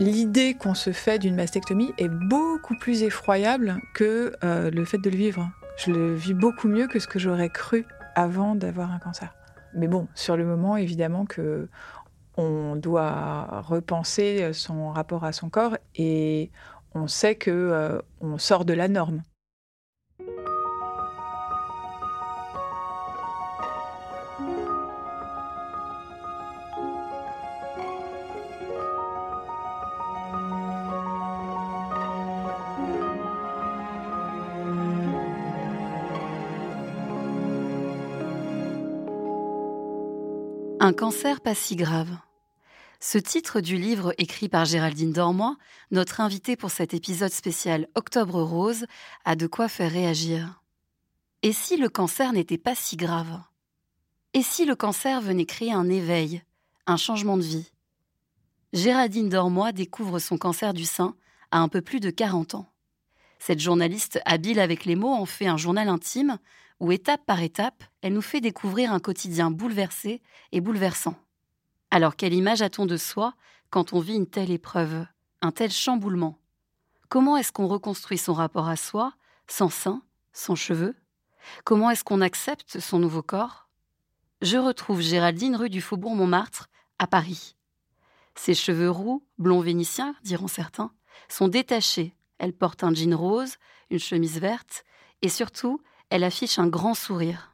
l'idée qu'on se fait d'une mastectomie est beaucoup plus effroyable que euh, le fait de le vivre. Je le vis beaucoup mieux que ce que j'aurais cru avant d'avoir un cancer. Mais bon, sur le moment, évidemment que on doit repenser son rapport à son corps et on sait que euh, on sort de la norme. Un cancer pas si grave. Ce titre du livre écrit par Géraldine Dormoy, notre invitée pour cet épisode spécial Octobre Rose, a de quoi faire réagir. Et si le cancer n'était pas si grave? Et si le cancer venait créer un éveil, un changement de vie? Géraldine Dormoy découvre son cancer du sein à un peu plus de 40 ans. Cette journaliste habile avec les mots en fait un journal intime où étape par étape, elle nous fait découvrir un quotidien bouleversé et bouleversant. Alors quelle image a-t-on de soi quand on vit une telle épreuve, un tel chamboulement? Comment est-ce qu'on reconstruit son rapport à soi, sans sein, sans cheveux? Comment est-ce qu'on accepte son nouveau corps? Je retrouve Géraldine rue du Faubourg Montmartre, à Paris. Ses cheveux roux, blonds vénitiens, diront certains, sont détachés. Elle porte un jean rose, une chemise verte, et surtout, elle affiche un grand sourire.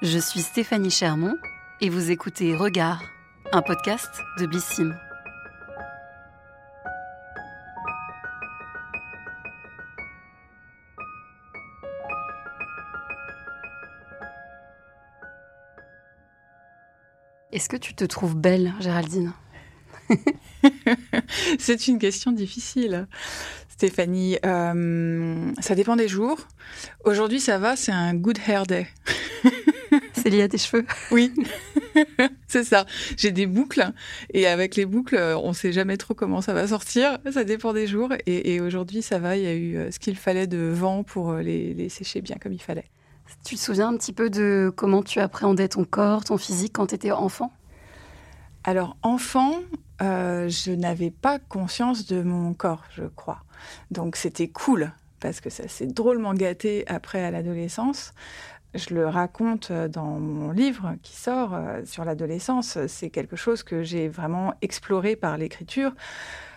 Je suis Stéphanie Chermont et vous écoutez Regard, un podcast de Bissim. Est-ce que tu te trouves belle, Géraldine? C'est une question difficile. Stéphanie, euh, ça dépend des jours. Aujourd'hui, ça va, c'est un good hair day. c'est lié à tes cheveux Oui, c'est ça. J'ai des boucles et avec les boucles, on ne sait jamais trop comment ça va sortir. Ça dépend des jours. Et, aujourd'hui, ça va. Il y a eu euh, ce qu'il fallait de vent pour euh, les, les sécher bien comme il fallait. Tu te souviens un petit peu de comment tu appréhendais ton corps, ton physique quand tu étais enfant? Alors, enfant, euh, je n'avais pas conscience de mon corps, je crois. Donc, c'était cool, parce que ça s'est drôlement gâté après à l'adolescence. Je le raconte dans mon livre qui sort euh, sur l'adolescence. C'est quelque chose que j'ai vraiment exploré par l'écriture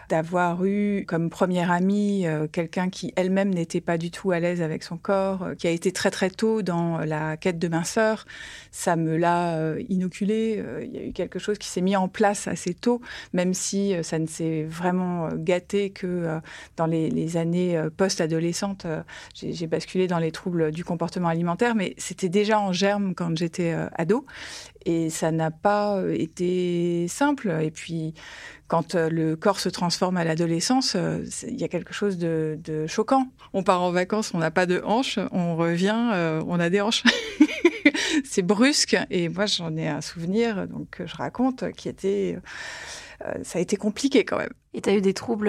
d'avoir eu comme première amie euh, quelqu'un qui elle-même n'était pas du tout à l'aise avec son corps, euh, qui a été très très tôt dans la quête de minceur. Ça me l'a euh, inoculé. Il y a eu quelque chose qui s'est mis en place assez tôt, même si ça ne s'est vraiment gâté que dans les, les années post-adolescentes. J'ai basculé dans les troubles du comportement alimentaire, mais c'était déjà en germe quand j'étais ado. Et ça n'a pas été simple. Et puis, quand euh, le corps se transforme à l'adolescence, euh, il y a quelque chose de, choquant. On part en vacances, on n'a pas de hanches, on revient, euh, on a des hanches. c'est brusque. Et moi, j'en ai un souvenir donc, que je raconte qui était ça a été compliqué quand même. Et tu as eu des troubles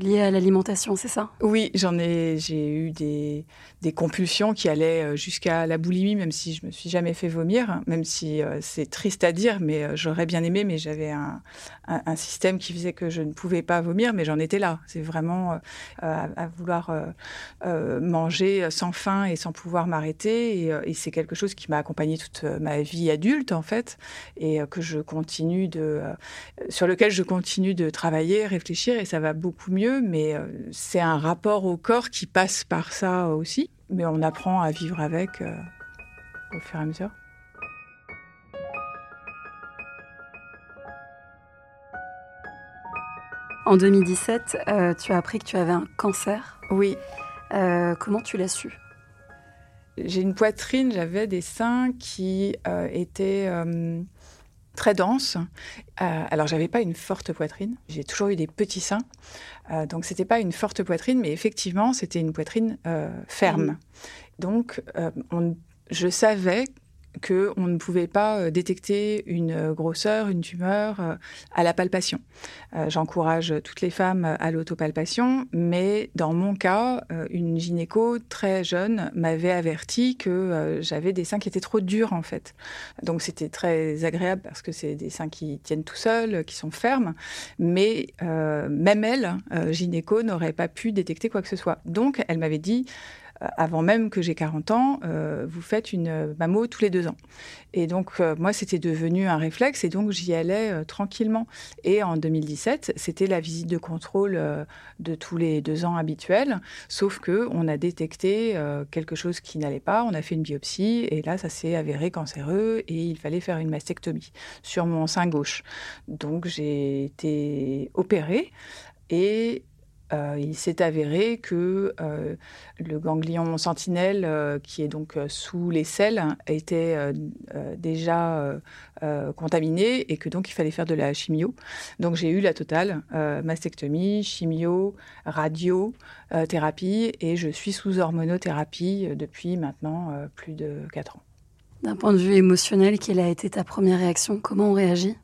liés à l'alimentation, c'est ça? Oui, j'en ai, j'ai eu des, compulsions qui allaient euh, jusqu'à la boulimie, même si je me suis jamais fait vomir, même si euh, c'est triste à dire, mais euh, j'aurais bien aimé, mais j'avais un, système qui faisait que je ne pouvais pas vomir, mais j'en étais là. C'est vraiment à, vouloir manger sans faim et sans pouvoir m'arrêter, et, c'est quelque chose qui m'a accompagné toute ma vie adulte en fait, et que je continue de, sur lequel je continue de travailler, et ça va beaucoup mieux, mais c'est un rapport au corps qui passe par ça aussi mais on apprend à vivre avec euh, au fur et à mesure. En 2017, euh, tu as appris que tu avais un cancer. Oui. Euh, comment tu l'as su? J'ai une poitrine, j'avais des seins qui étaient très denses. alors, j'avais pas une forte poitrine. J'ai toujours eu des petits seins. Euh, donc c'était pas une forte poitrine, mais effectivement c'était une poitrine euh, ferme. Donc euh, je savais qu'on ne pouvait pas euh, détecter une grosseur, une tumeur euh, à la palpation. Euh, j'encourage toutes les femmes à l'autopalpation, mais dans mon cas, une gynéco très jeune m'avait averti que j'avais des seins qui étaient trop durs en fait. Donc c'était très agréable parce que c'est des seins qui tiennent tout seuls, qui sont fermes, mais même elle, gynéco, n'aurait pas pu détecter quoi que ce soit. Donc elle m'avait dit euh, avant même que j'ai 40 ans, euh, vous faites une mammo tous les deux ans. Et donc, euh, moi, c'était devenu un réflexe et donc j'y allais tranquillement. Et en 2017, c'était la visite de contrôle de tous les deux ans habituels, sauf que on a détecté quelque chose qui n'allait pas, on a fait une biopsie et là, ça s'est avéré cancéreux et il fallait faire une mastectomie sur mon sein gauche. Donc, j'ai été opérée et euh, il s'est avéré que euh, le ganglion sentinelle, euh, qui est donc sous les selles, était déjà contaminé et que donc il fallait faire de la chimio. Donc j'ai eu la totale, mastectomie, chimio, radio, thérapie et je suis sous hormonothérapie depuis maintenant plus de 4 ans. D'un point de vue émotionnel, quelle a été ta première réaction? Comment on réagit?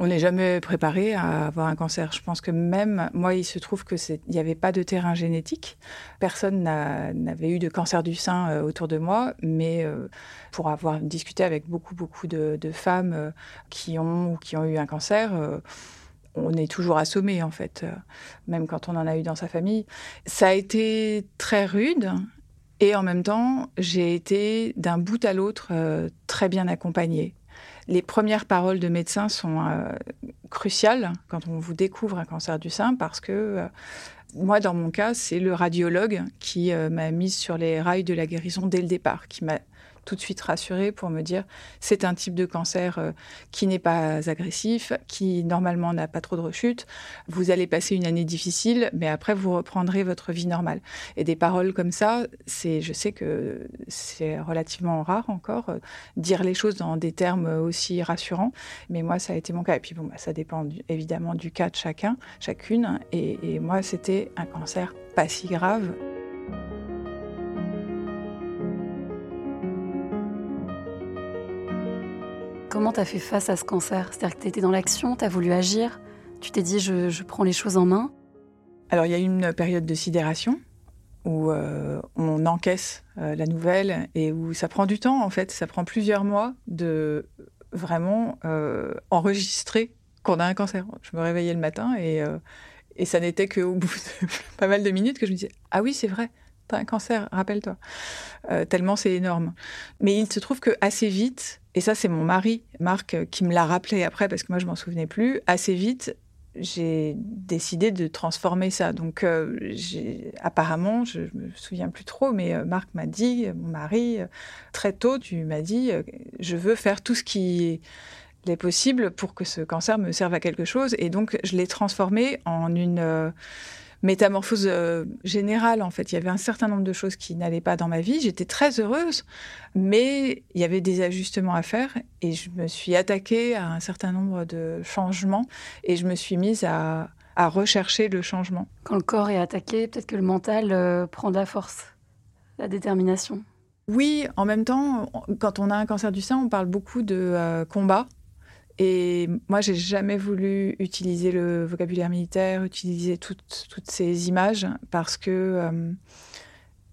On n'est jamais préparé à avoir un cancer. Je pense que même moi, il se trouve que n'y avait pas de terrain génétique. Personne n'avait eu de cancer du sein euh, autour de moi, mais euh, pour avoir discuté avec beaucoup beaucoup de, femmes euh, qui ont qui ont eu un cancer. on est toujours assommé en fait, même quand on en a eu dans sa famille. Ça a été très rude, et en même temps, j'ai été d'un bout à l'autre très bien accompagnée les premières paroles de médecin sont euh, cruciales quand on vous découvre un cancer du sein parce que euh, moi, dans mon cas, c'est le radiologue qui euh, m'a mise sur les rails de la guérison dès le départ, qui m'a tout de suite rassurée pour me dire c'est un type de cancer euh, qui n'est pas agressif, qui normalement n'a pas trop de rechutes. Vous allez passer une année difficile, mais après vous reprendrez votre vie normale. Et des paroles comme ça, c'est, je sais que c'est relativement rare encore euh, dire les choses dans des termes aussi rassurants, mais moi ça a été mon cas. Et puis bon, bah, ça dépend évidemment du cas de chacun, chacune. et moi c'était un cancer pas si grave. Comment tu as fait face à ce cancer? C'est-à-dire que tu étais dans l'action, tu as voulu agir, tu t'es dit je, prends les choses en main Alors il y a eu une période de sidération où euh, on encaisse euh, la nouvelle et où ça prend du temps en fait, ça prend plusieurs mois de vraiment euh, enregistrer qu'on a un cancer. Je me réveillais le matin et, et ça n'était qu'au bout de pas mal de minutes que je me disais ah oui c'est vrai, t'as un cancer, rappelle-toi. tellement c'est énorme. Mais il se trouve que assez vite, et ça, c'est mon mari, Marc, euh, qui me l'a rappelé après, parce que moi, je m'en souvenais plus. Assez vite, j'ai décidé de transformer ça. Donc, euh, apparemment, je me souviens plus trop, mais euh, Marc m'a dit, mon mari, très tôt, tu m'as dit, je veux faire tout ce qui est possible pour que ce cancer me serve à quelque chose. Et donc, je l'ai transformé en une métamorphose euh, générale, en fait. Il y avait un certain nombre de choses qui n'allaient pas dans ma vie. J'étais très heureuse, mais il y avait des ajustements à faire et je me suis attaquée à un certain nombre de changements et je me suis mise à, rechercher le changement. Quand le corps est attaqué, peut-être que le mental euh, prend de la force, la détermination. Oui, en même temps, quand on a un cancer du sein, on parle beaucoup de euh, combat. Et moi, j'ai jamais voulu utiliser le vocabulaire militaire, utiliser toutes, ces images parce que euh,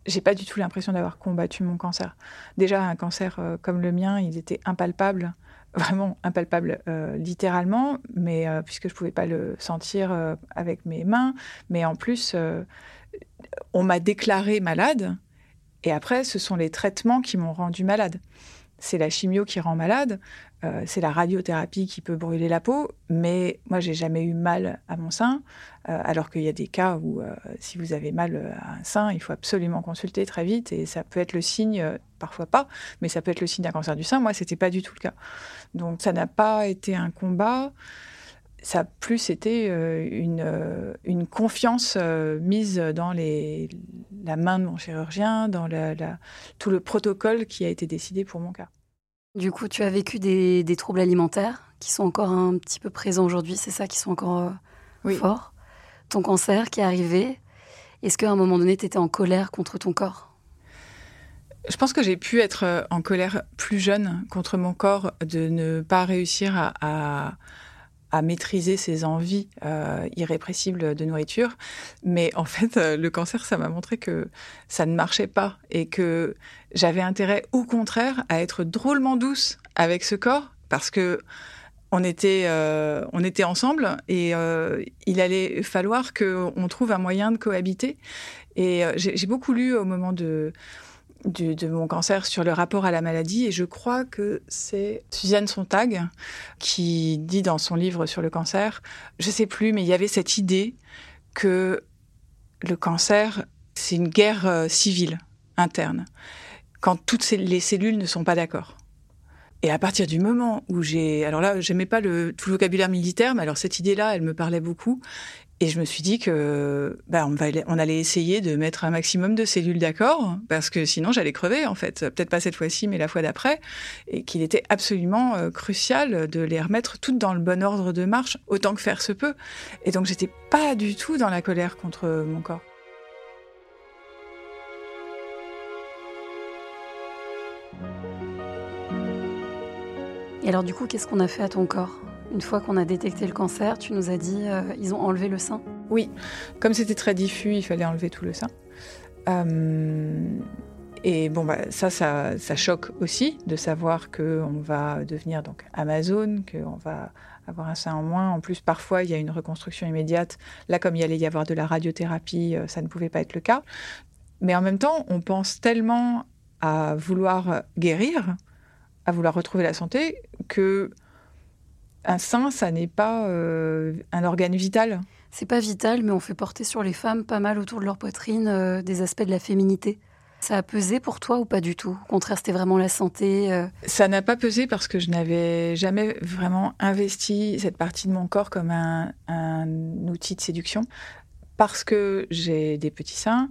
j'ai pas du tout l'impression d'avoir combattu mon cancer. Déjà, un cancer euh, comme le mien, il était impalpable, vraiment impalpable euh, littéralement, mais puisque je pouvais pas le sentir avec mes mains, mais en plus, on m'a déclaré malade. Et après, ce sont les traitements qui m'ont rendu malade c'est la chimio qui rend malade, euh, c'est la radiothérapie qui peut brûler la peau, mais moi j'ai jamais eu mal à mon sein, euh, alors qu'il y a des cas où euh, si vous avez mal à un sein, il faut absolument consulter très vite et ça peut être le signe, parfois pas, mais ça peut être le signe d'un cancer du sein. Moi c'était pas du tout le cas, donc ça n'a pas été un combat. Ça a plus été une, une confiance mise dans les, la main de mon chirurgien, dans tout le protocole qui a été décidé pour mon cas. Du coup, tu as vécu des, troubles alimentaires qui sont encore un petit peu présents aujourd'hui, c'est ça, qui sont encore euh, forts? Ton cancer qui est arrivé, est-ce qu'à un moment donné, tu étais en colère contre ton corps? Je pense que j'ai pu être en colère plus jeune contre mon corps, de ne pas réussir à, à maîtriser ses envies euh, irrépressibles de nourriture. Mais en fait, euh, le cancer, ça m'a montré que ça ne marchait pas et que j'avais intérêt, au contraire, à être drôlement douce avec ce corps parce que on était, euh, on était ensemble et il allait falloir qu'on trouve un moyen de cohabiter. Et j'ai beaucoup lu au moment de, de mon cancer sur le rapport à la maladie. Et je crois que c'est Suzanne Sontag qui dit dans son livre sur le cancer, je sais plus, mais il y avait cette idée que le cancer, c'est une guerre euh, civile interne, quand toutes les cellules ne sont pas d'accord. Et à partir du moment où j'ai, alors là, j'aimais pas le, tout le vocabulaire militaire, mais alors cette idée-là, elle me parlait beaucoup. Et je me suis dit que bah, on, on allait essayer de mettre un maximum de cellules d'accord, parce que sinon j'allais crever en fait. Peut-être pas cette fois-ci, mais la fois d'après. Et qu'il était absolument euh, crucial de les remettre toutes dans le bon ordre de marche, autant que faire se peut. Et donc j'étais pas du tout dans la colère contre mon corps. Et alors du coup, qu'est-ce qu'on a fait à ton corps? Une fois qu'on a détecté le cancer, tu nous as dit euh, ils ont enlevé le sein. Oui, comme c'était très diffus, il fallait enlever tout le sein. Euh, et bon, bah, ça, ça, choque aussi de savoir qu'on va devenir donc Amazon, qu'on va avoir un sein en moins. En plus, parfois, il y a une reconstruction immédiate. Là, comme il allait y avoir de la radiothérapie, euh, ça ne pouvait pas être le cas. Mais en même temps, on pense tellement à vouloir guérir, à vouloir retrouver la santé, que un sein, ça n'est pas euh, un organe vital. C'est pas vital, mais on fait porter sur les femmes pas mal autour de leur poitrine euh, des aspects de la féminité. Ça a pesé pour toi ou pas du tout? Au contraire, c'était vraiment la santé euh Ça n'a pas pesé parce que je n'avais jamais vraiment investi cette partie de mon corps comme un, un outil de séduction. Parce que j'ai des petits seins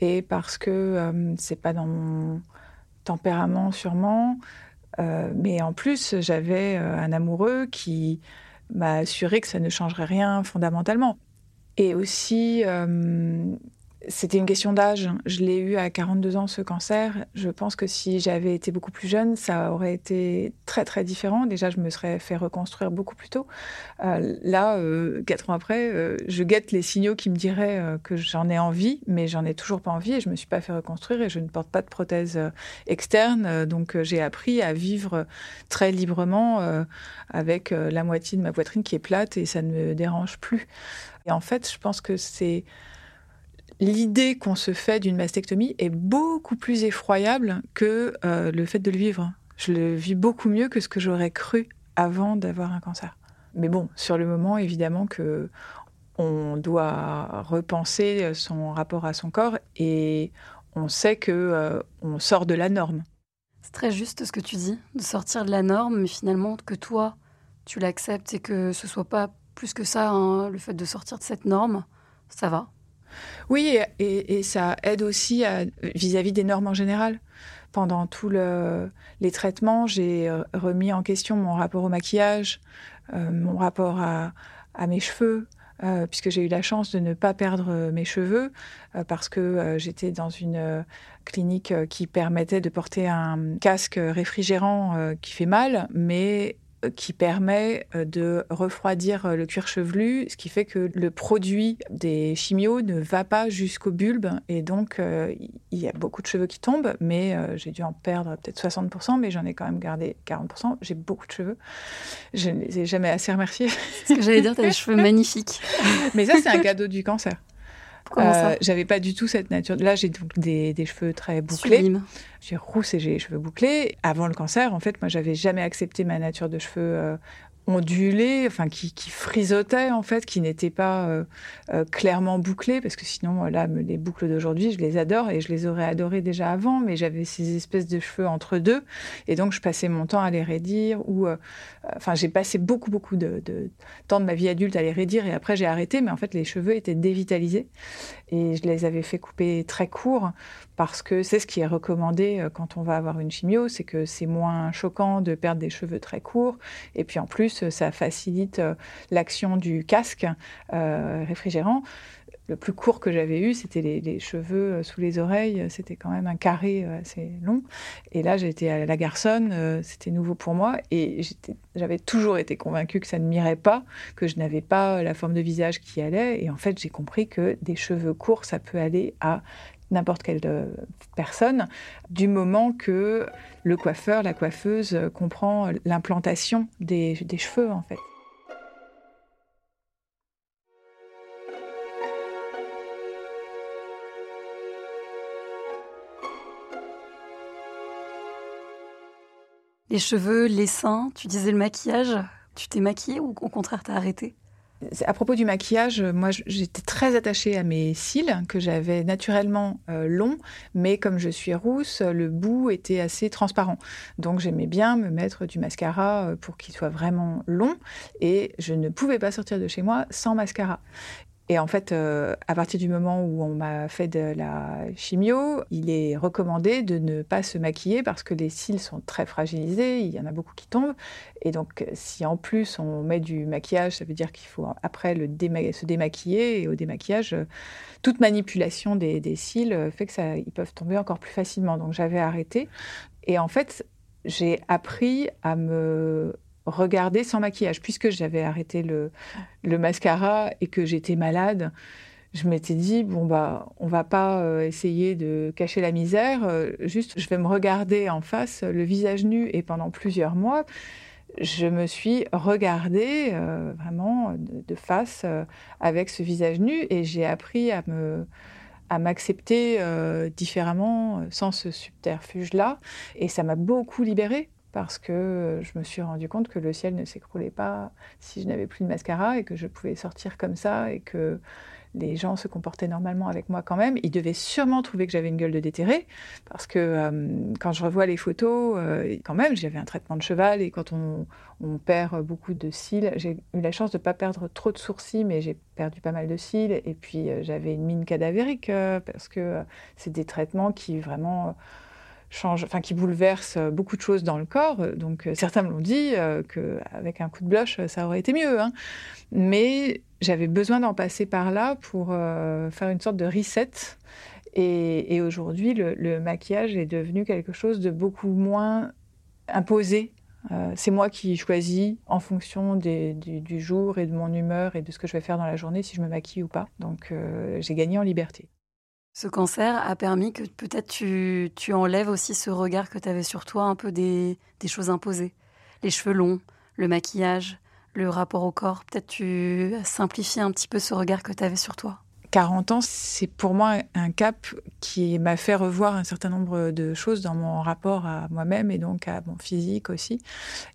et parce que c'est pas dans mon tempérament sûrement. Euh, mais en plus, j'avais euh, un amoureux qui m'a assuré que ça ne changerait rien fondamentalement. Et aussi, euh, c'était une question d'âge. Je l'ai eu à 42 ans, ce cancer. Je pense que si j'avais été beaucoup plus jeune, ça aurait été très, très différent. Déjà, je me serais fait reconstruire beaucoup plus tôt. Euh, là, euh, quatre ans après, euh, je guette les signaux qui me diraient que j'en ai envie, mais j'en ai toujours pas envie et je me suis pas fait reconstruire et je ne porte pas de prothèse externe. donc, j'ai appris à vivre très librement avec la moitié de ma poitrine qui est plate et ça ne me dérange plus. Et en fait, je pense que c'est l'idée qu'on se fait d'une mastectomie est beaucoup plus effroyable que euh, le fait de le vivre. Je le vis beaucoup mieux que ce que j'aurais cru avant d'avoir un cancer. Mais bon, sur le moment, évidemment que on doit repenser son rapport à son corps et on sait que euh, on sort de la norme. C'est très juste ce que tu dis, de sortir de la norme, mais finalement que toi, tu l'acceptes et que ce soit pas plus que ça, hein, le fait de sortir de cette norme, ça va. Oui, et, ça aide aussi vis-à-vis des normes en général. Pendant tous les traitements, j'ai euh, remis en question mon rapport au maquillage, euh, mon rapport à, mes cheveux, euh, puisque j'ai eu la chance de ne pas perdre mes cheveux, parce que j'étais dans une clinique qui permettait de porter un casque réfrigérant qui fait mal, mais qui permet euh, de refroidir euh, le cuir chevelu, ce qui fait que le produit des chimios ne va pas jusqu'au bulbe et donc euh, il y a beaucoup de cheveux qui tombent, mais j'ai dû en perdre peut-être 60%, mais j'en ai quand même gardé 40%. J'ai beaucoup de cheveux. Je ne les ai jamais assez remerciés. Ce que j'allais dire, tu as des cheveux magnifiques. mais ça, c'est un cadeau du cancer. Euh, j'avais pas du tout cette nature. Là, j'ai donc des, cheveux très bouclés. J'ai rousse et j'ai les cheveux bouclés. Avant le cancer, en fait, moi, j'avais jamais accepté ma nature de cheveux euh, ondulé, enfin qui, qui en fait, qui n'était pas euh, euh, clairement bouclé, parce que sinon là les boucles d'aujourd'hui je les adore et je les aurais adorées déjà avant, mais j'avais ces espèces de cheveux entre deux. Et donc je passais mon temps à les raidir ou euh, enfin j'ai passé beaucoup beaucoup de, de, temps de ma vie adulte à les raidir et après j'ai arrêté, mais en fait les cheveux étaient dévitalisés et je les avais fait couper très court parce que c'est ce qui est recommandé quand on va avoir une chimio, c'est que c'est moins choquant de perdre des cheveux très courts et puis en plus ça facilite euh, l'action du casque euh, réfrigérant. le plus court que j'avais eu, c'était les, cheveux sous les oreilles. C'était quand même un carré assez long. Et là, j'étais à la garçonne. C'était nouveau pour moi. Et j'avais toujours été convaincue que ça ne m'irait pas, que je n'avais pas la forme de visage qui allait. Et en fait, j'ai compris que des cheveux courts, ça peut aller à n'importe quelle euh, personne, du moment que le coiffeur, la coiffeuse euh, comprend l'implantation des, cheveux en fait. Les cheveux, les seins, tu disais le maquillage, tu t'es maquillée ou au contraire t'as arrêté? À propos du maquillage, moi j'étais très attachée à mes cils que j'avais naturellement euh, longs, mais comme je suis rousse, le bout était assez transparent. Donc j'aimais bien me mettre du mascara euh, pour qu'il soit vraiment long et je ne pouvais pas sortir de chez moi sans mascara. Et en fait, euh, à partir du moment où on m'a fait de la chimio, il est recommandé de ne pas se maquiller parce que les cils sont très fragilisés, il y en a beaucoup qui tombent. Et donc, si en plus on met du maquillage, ça veut dire qu'il faut après se démaquiller. Et au démaquillage, euh, toute manipulation des, cils euh, fait que ils peuvent tomber encore plus facilement. Donc, j'avais arrêté. Et en fait, j'ai appris à me regarder sans maquillage. Puisque j'avais arrêté le, mascara et que j'étais malade, je m'étais dit, bon, bah, on va pas euh, essayer de cacher la misère, euh, juste je vais me regarder en face, le visage nu. Et pendant plusieurs mois, je me suis regardée euh, vraiment de, face avec ce visage nu et j'ai appris à me à m'accepter différemment sans ce subterfuge-là. Et ça m'a beaucoup libérée parce que je me suis rendu compte que le ciel ne s'écroulait pas si je n'avais plus de mascara et que je pouvais sortir comme ça et que les gens se comportaient normalement avec moi quand même. Ils devaient sûrement trouver que j'avais une gueule de déterré, parce que euh, quand je revois les photos, euh, quand même, j'avais un traitement de cheval, et quand on, perd beaucoup de cils, j'ai eu la chance de ne pas perdre trop de sourcils, mais j'ai perdu pas mal de cils, et puis euh, j'avais une mine cadavérique, parce que c'est des traitements qui vraiment change, enfin qui bouleverse euh, beaucoup de choses dans le corps. Donc euh, certains me l'ont dit euh, qu'avec un coup de blush, ça aurait été mieux. Hein. Mais j'avais besoin d'en passer par là pour faire une sorte de reset. Et, aujourd'hui, le, maquillage est devenu quelque chose de beaucoup moins imposé. c'est moi qui choisis en fonction du, jour et de mon humeur et de ce que je vais faire dans la journée si je me maquille ou pas. Donc j'ai gagné en liberté. Ce cancer a permis que peut-être tu, tu, enlèves aussi ce regard que tu avais sur toi, un peu des, des, choses imposées. Les cheveux longs, le maquillage, le rapport au corps. Peut-être tu simplifies un petit peu ce regard que tu avais sur toi. 40 ans, c'est pour moi un cap qui m'a fait revoir un certain nombre de choses dans mon rapport à moi-même et donc à mon physique aussi.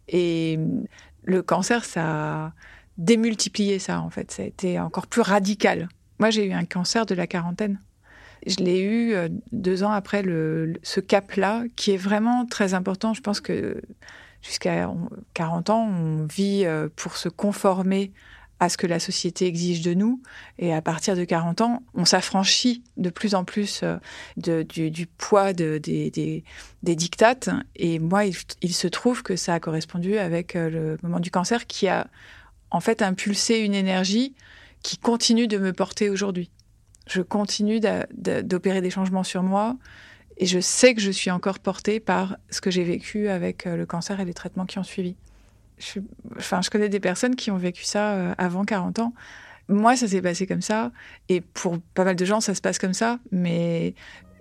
Et le cancer, ça a démultiplié ça en fait. Ça a été encore plus radical. Moi, j'ai eu un cancer de la quarantaine. Je l'ai eu euh, deux ans après ce cap-là, qui est vraiment très important. Je pense que jusqu'à 40 ans, on vit euh, pour se conformer à ce que la société exige de nous. Et à partir de 40 ans, on s'affranchit de plus en plus euh, du, poids de, des, des, des, dictates. Et moi, il, il, se trouve que ça a correspondu avec le moment du cancer qui a en fait impulsé une énergie qui continue de me porter aujourd'hui je continue d'opérer des changements sur moi et je sais que je suis encore portée par ce que j'ai vécu avec euh, le cancer et les traitements qui ont suivi. Je, enfin, je connais des personnes qui ont vécu ça euh, avant 40 ans. Moi, ça s'est passé comme ça. Et pour pas mal de gens, ça se passe comme ça. Mais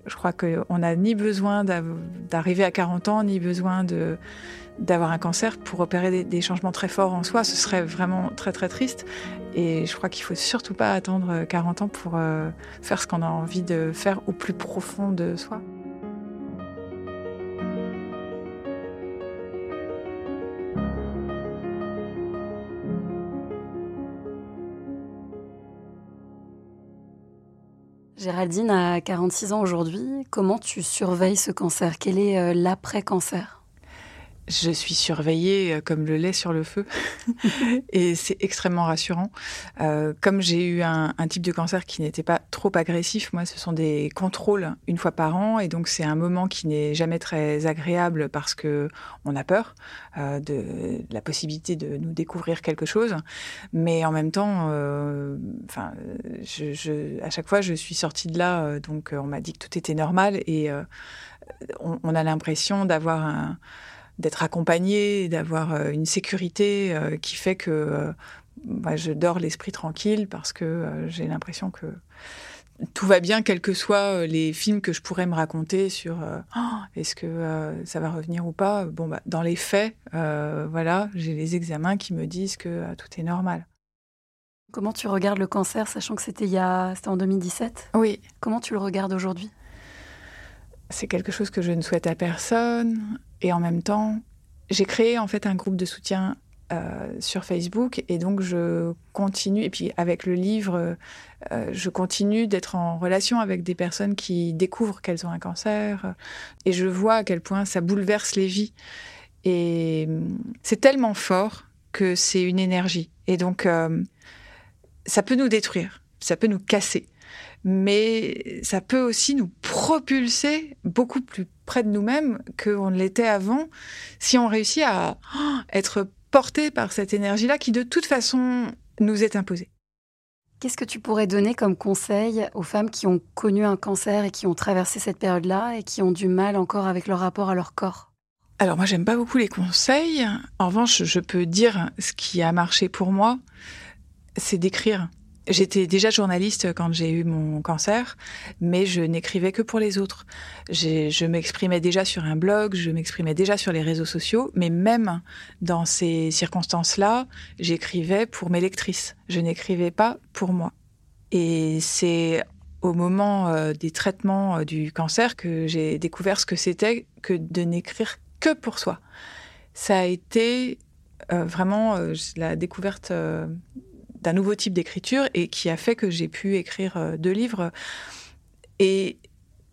je crois qu'on n'a ni besoin d'arriver à 40 ans, ni besoin d'avoir un cancer pour opérer des, changements très forts en soi. Ce serait vraiment très très triste. Et je crois qu'il faut surtout pas attendre 40 ans pour euh, faire ce qu'on a envie de faire au plus profond de soi. Géraldine a 46 ans aujourd'hui. Comment tu surveilles ce cancer? Quel est euh, l'après-cancer? Je suis surveillée euh, comme le lait sur le feu. Et c'est extrêmement rassurant. Euh, comme j'ai eu un, type de cancer qui n'était pas trop agressif, moi, ce sont des contrôles une fois par an. Et donc c'est un moment qui n'est jamais très agréable parce que on a peur euh, de, la possibilité de nous découvrir quelque chose, mais en même temps, enfin, je, à chaque fois, je suis sortie de là, donc on m'a dit que tout était normal. Et on, on a l'impression d'avoir un d'être accompagné, d'avoir euh, une sécurité euh, qui fait que euh, bah, je dors l'esprit tranquille parce que j'ai l'impression que tout va bien, quels que soient les films que je pourrais me raconter sur oh, est-ce que ça va revenir ou pas. Bon, bah, dans les faits, voilà, j'ai les examens qui me disent que tout est normal. Comment tu regardes le cancer, sachant que c'était il y a, c'était en 2017 Oui. Comment tu le regardes aujourd'hui? C'est quelque chose que je ne souhaite à personne. Et en même temps, j'ai créé en fait un groupe de soutien euh, sur Facebook et donc je continue, et puis avec le livre, euh, je continue d'être en relation avec des personnes qui découvrent qu'elles ont un cancer et je vois à quel point ça bouleverse les vies. Et hum, c'est tellement fort que c'est une énergie. Et donc, euh, ça peut nous détruire, ça peut nous casser mais ça peut aussi nous propulser beaucoup plus près de nous-mêmes qu'on ne l'était avant, si on réussit à oh, être porté par cette énergie-là qui de toute façon nous est imposée. Qu'est-ce que tu pourrais donner comme conseil aux femmes qui ont connu un cancer et qui ont traversé cette période-là et qui ont du mal encore avec leur rapport à leur corps? Alors moi j'aime pas beaucoup les conseils. En revanche, je peux dire ce qui a marché pour moi, c'est d'écrire. J'étais déjà journaliste quand j'ai eu mon cancer, mais je n'écrivais que pour les autres. Je m'exprimais déjà sur un blog, je m'exprimais déjà sur les réseaux sociaux, mais même dans ces circonstances-là, j'écrivais pour mes lectrices. Je n'écrivais pas pour moi. Et c'est au moment euh, des traitements euh, du cancer que j'ai découvert ce que c'était que de n'écrire que pour soi. Ça a été euh, vraiment la découverte d'un nouveau type d'écriture et qui a fait que j'ai pu écrire euh, deux livres. Et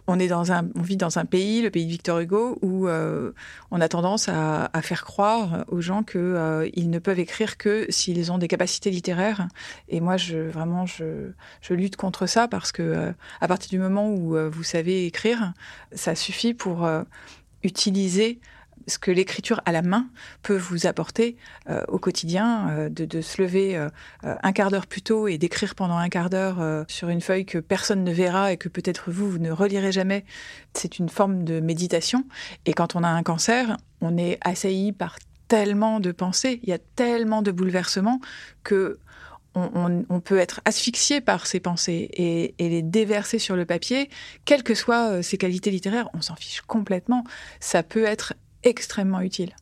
on est dans un, on vit dans un pays, le pays de Victor Hugo, où euh, on a tendance à, faire croire aux gens qu'ils euh, ne peuvent écrire que s'ils ont des capacités littéraires. Et moi, je vraiment, je, je lutte contre ça parce que à partir du moment où vous savez écrire, ça suffit pour utiliser ce que l'écriture à la main peut vous apporter euh, au quotidien, euh, de, se lever euh, un quart d'heure plus tôt et d'écrire pendant un quart d'heure sur une feuille que personne ne verra et que peut-être vous, vous ne relirez jamais. C'est une forme de méditation. Et quand on a un cancer, on est assailli par tellement de pensées, il y a tellement de bouleversements que on, peut être asphyxié par ces pensées et, et, les déverser sur le papier, quelles que soient ses qualités littéraires, on s'en fiche complètement. Ça peut être extrêmement utile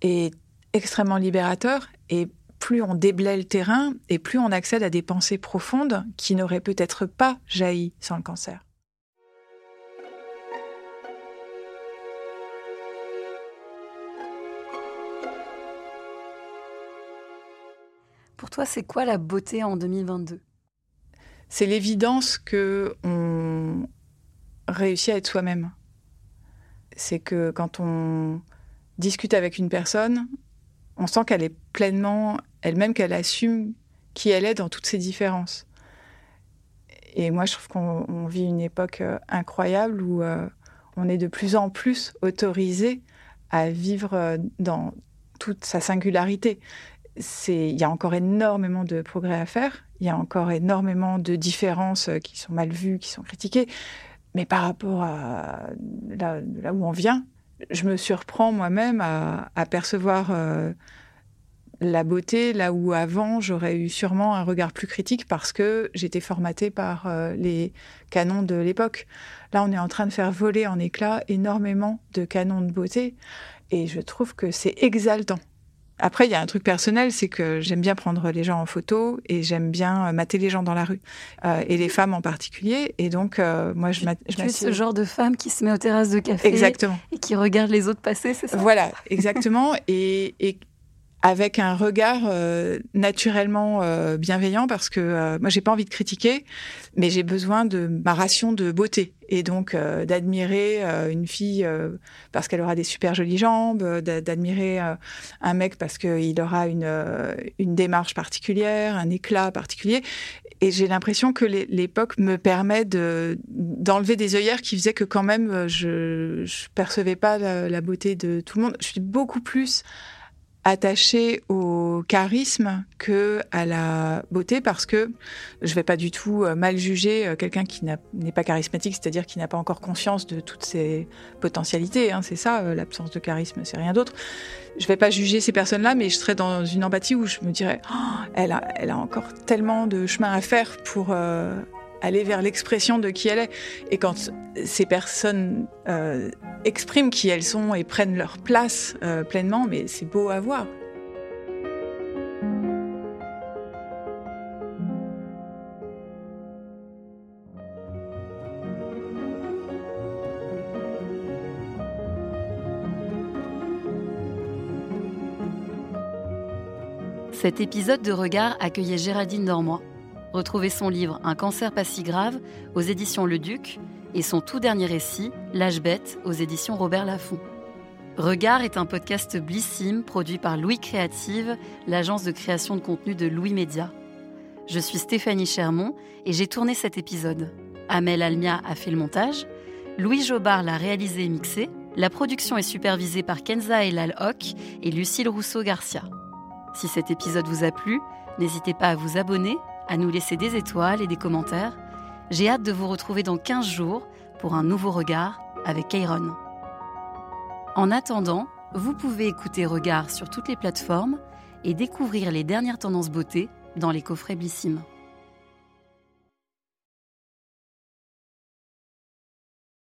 et extrêmement libérateur. Et plus on déblaye le terrain et plus on accède à des pensées profondes qui n'auraient peut-être pas jailli sans le cancer. Pour toi, c'est quoi la beauté en 2022 C'est l'évidence que on réussit à être soi-même c'est que quand on discute avec une personne, on sent qu'elle est pleinement elle-même, qu'elle assume qui elle est dans toutes ses différences. Et moi, je trouve qu'on vit une époque euh, incroyable où euh, on est de plus en plus autorisé à vivre euh, dans toute sa singularité. Il y a encore énormément de progrès à faire, il y a encore énormément de différences qui sont mal vues, qui sont critiquées, mais par rapport à là, où on vient, je me surprends moi-même à, percevoir euh, la beauté là où avant j'aurais eu sûrement un regard plus critique parce que j'étais formatée par euh, les canons de l'époque. Là, on est en train de faire voler en éclats énormément de canons de beauté et je trouve que c'est exaltant. Après, il y a un truc personnel, c'est que j'aime bien prendre les gens en photo et j'aime bien euh, mater les gens dans la rue, euh, et les femmes en particulier. Et donc, euh, moi, je, je Tu es ce genre de femme qui se met aux terrasses de café exactement. et qui regarde les autres passer, c'est ça? Voilà, exactement. et, et avec un regard euh, naturellement euh, bienveillant parce que euh, moi j'ai pas envie de critiquer mais j'ai besoin de ma ration de beauté et donc d'admirer une fille parce qu'elle aura des super jolies jambes d'admirer un mec parce qu'il aura une, une démarche particulière un éclat particulier. Et j'ai l'impression que l'époque me permet de d'enlever des œillères qui faisaient que quand même je, je percevais pas la beauté de tout le monde. Je suis beaucoup plus attaché au charisme que à la beauté parce que je vais pas du tout euh, mal juger euh, quelqu'un qui n'est pas charismatique, c'est-à-dire qui n'a pas encore conscience de toutes ses potentialités. Hein, c'est ça, euh, l'absence de charisme, c'est rien d'autre. Je vais pas juger ces personnes-là, mais je serais dans une empathie où je me dirais, oh, elle, a, elle a encore tellement de chemin à faire pour aller vers l'expression de qui elle est. Et quand ces personnes euh, expriment qui elles sont et prennent leur place euh, pleinement, mais c'est beau à voir. Cet épisode de Regard accueillait Géraldine Dormois. Retrouvez son livre Un cancer pas si grave aux éditions Le Duc et son tout dernier récit, L'âge bête aux éditions Robert Laffont. Regard est un podcast Blissim produit par Louis Créative, l'agence de création de contenu de Louis Média. Je suis Stéphanie Chermont et j'ai tourné cet épisode. Amel Almia a fait le montage, Louis Jobard l'a réalisé et mixé, la production est supervisée par Kenza Elal Hock et Lucille Rousseau-Garcia. Si cet épisode vous a plu, n'hésitez pas à vous abonner à nous laisser des étoiles et des commentaires. J'ai hâte de vous retrouver dans 15 jours pour un nouveau regard avec Kairon. En attendant, vous pouvez écouter Regard sur toutes les plateformes et découvrir les dernières tendances beauté dans les coffrets Blissim.